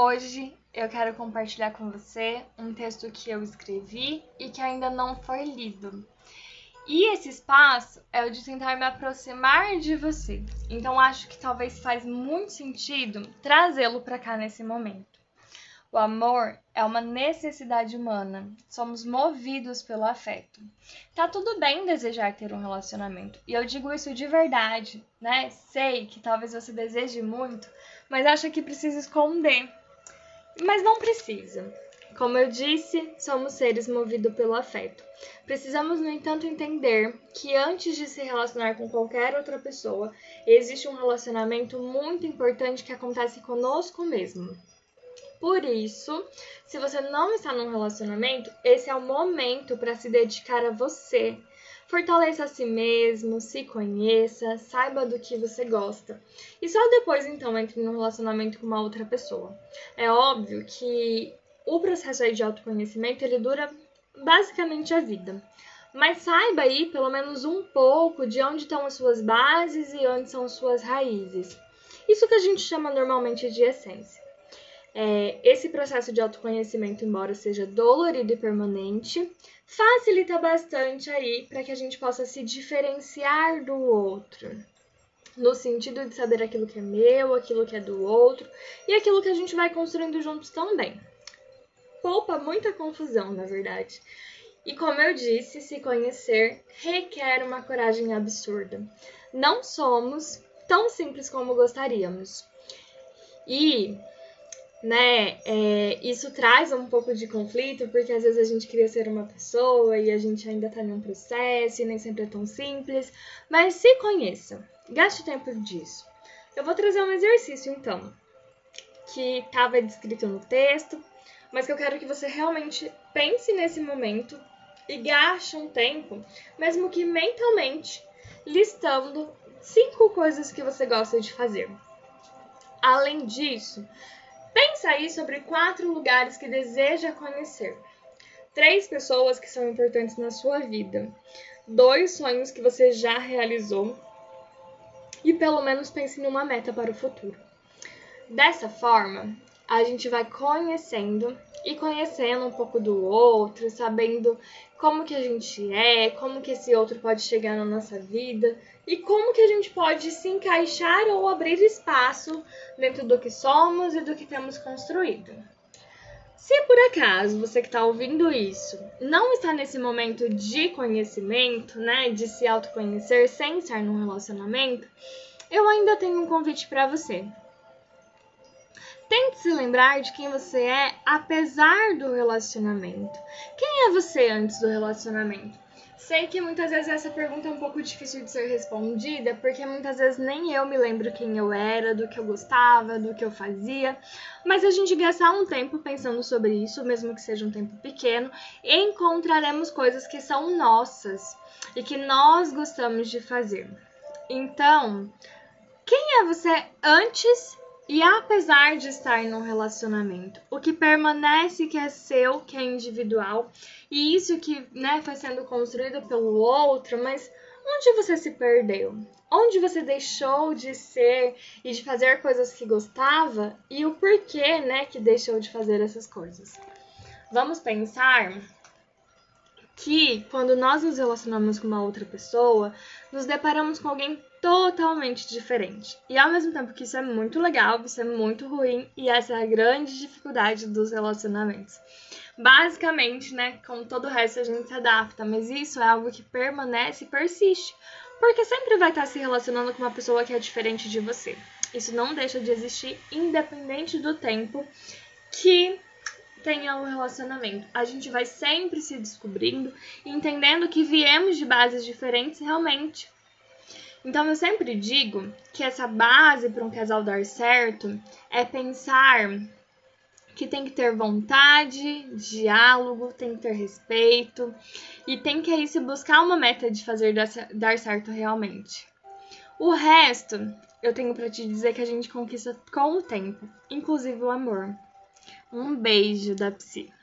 Hoje eu quero compartilhar com você um texto que eu escrevi e que ainda não foi lido. E esse espaço é o de tentar me aproximar de você. Então acho que talvez faz muito sentido trazê-lo para cá nesse momento. O amor é uma necessidade humana. Somos movidos pelo afeto. Tá tudo bem desejar ter um relacionamento. E eu digo isso de verdade, né? Sei que talvez você deseje muito, mas acha que precisa esconder. Mas não precisa. Como eu disse, somos seres movidos pelo afeto. Precisamos, no entanto, entender que antes de se relacionar com qualquer outra pessoa, existe um relacionamento muito importante que acontece conosco mesmo. Por isso, se você não está num relacionamento, esse é o momento para se dedicar a você. Fortaleça a si mesmo, se conheça, saiba do que você gosta. E só depois, então, entre num relacionamento com uma outra pessoa. É óbvio que o processo de autoconhecimento ele dura basicamente a vida. Mas saiba aí pelo menos um pouco de onde estão as suas bases e onde são as suas raízes. Isso que a gente chama normalmente de essência. É, esse processo de autoconhecimento, embora seja dolorido e permanente, facilita bastante aí para que a gente possa se diferenciar do outro. No sentido de saber aquilo que é meu, aquilo que é do outro e aquilo que a gente vai construindo juntos também poupa muita confusão, na verdade. E como eu disse, se conhecer requer uma coragem absurda. Não somos tão simples como gostaríamos. E, né, é, isso traz um pouco de conflito, porque às vezes a gente queria ser uma pessoa e a gente ainda tá num processo e nem sempre é tão simples. Mas se conheça, gaste tempo disso. Eu vou trazer um exercício então, que estava descrito no texto, mas que eu quero que você realmente pense nesse momento e gaste um tempo, mesmo que mentalmente, listando cinco coisas que você gosta de fazer. Além disso, pensa aí sobre quatro lugares que deseja conhecer. Três pessoas que são importantes na sua vida. Dois sonhos que você já realizou. E pelo menos pense numa meta para o futuro. Dessa forma, a gente vai conhecendo e conhecendo um pouco do outro, sabendo como que a gente é, como que esse outro pode chegar na nossa vida e como que a gente pode se encaixar ou abrir espaço dentro do que somos e do que temos construído. Se por acaso você que está ouvindo isso não está nesse momento de conhecimento, né, de se autoconhecer sem estar num relacionamento, eu ainda tenho um convite para você. Tente se lembrar de quem você é apesar do relacionamento. Quem é você antes do relacionamento? Sei que muitas vezes essa pergunta é um pouco difícil de ser respondida, porque muitas vezes nem eu me lembro quem eu era, do que eu gostava, do que eu fazia. Mas a gente gastar um tempo pensando sobre isso, mesmo que seja um tempo pequeno, encontraremos coisas que são nossas e que nós gostamos de fazer. Então, quem é você antes e apesar de estar num relacionamento, o que permanece que é seu, que é individual, e isso que né, foi sendo construído pelo outro, mas onde você se perdeu? Onde você deixou de ser e de fazer coisas que gostava e o porquê né, que deixou de fazer essas coisas? Vamos pensar que quando nós nos relacionamos com uma outra pessoa, nos deparamos com alguém totalmente diferente. E ao mesmo tempo que isso é muito legal, isso é muito ruim e essa é a grande dificuldade dos relacionamentos. Basicamente, né, com todo o resto a gente se adapta, mas isso é algo que permanece e persiste, porque sempre vai estar se relacionando com uma pessoa que é diferente de você. Isso não deixa de existir independente do tempo que tenha um relacionamento. A gente vai sempre se descobrindo entendendo que viemos de bases diferentes realmente. Então eu sempre digo que essa base para um casal dar certo é pensar que tem que ter vontade, diálogo, tem que ter respeito e tem que aí se buscar uma meta de fazer dar certo realmente. O resto, eu tenho para te dizer que a gente conquista com o tempo, inclusive o amor. Um beijo da Psi.